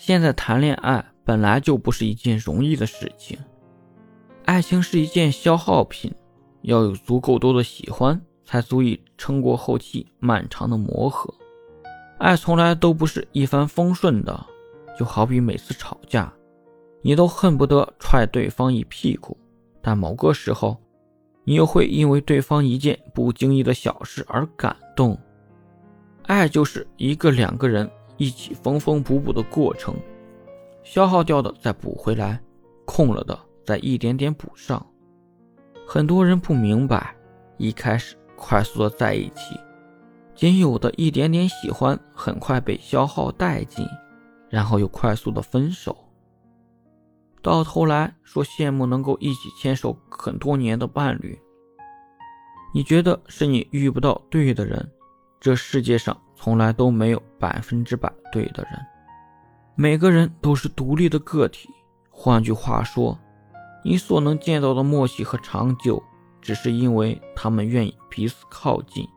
现在谈恋爱本来就不是一件容易的事情，爱情是一件消耗品，要有足够多的喜欢，才足以撑过后期漫长的磨合。爱从来都不是一帆风顺的，就好比每次吵架，你都恨不得踹对方一屁股，但某个时候，你又会因为对方一件不经意的小事而感动。爱就是一个两个人一起缝缝补补的过程，消耗掉的再补回来，空了的再一点点补上。很多人不明白，一开始快速的在一起，仅有的一点点喜欢很快被消耗殆尽，然后又快速的分手。到头来说羡慕能够一起牵手很多年的伴侣，你觉得是你遇不到对的人？这世界上从来都没有百分之百对的人，每个人都是独立的个体。换句话说，你所能见到的默契和长久，只是因为他们愿意彼此靠近。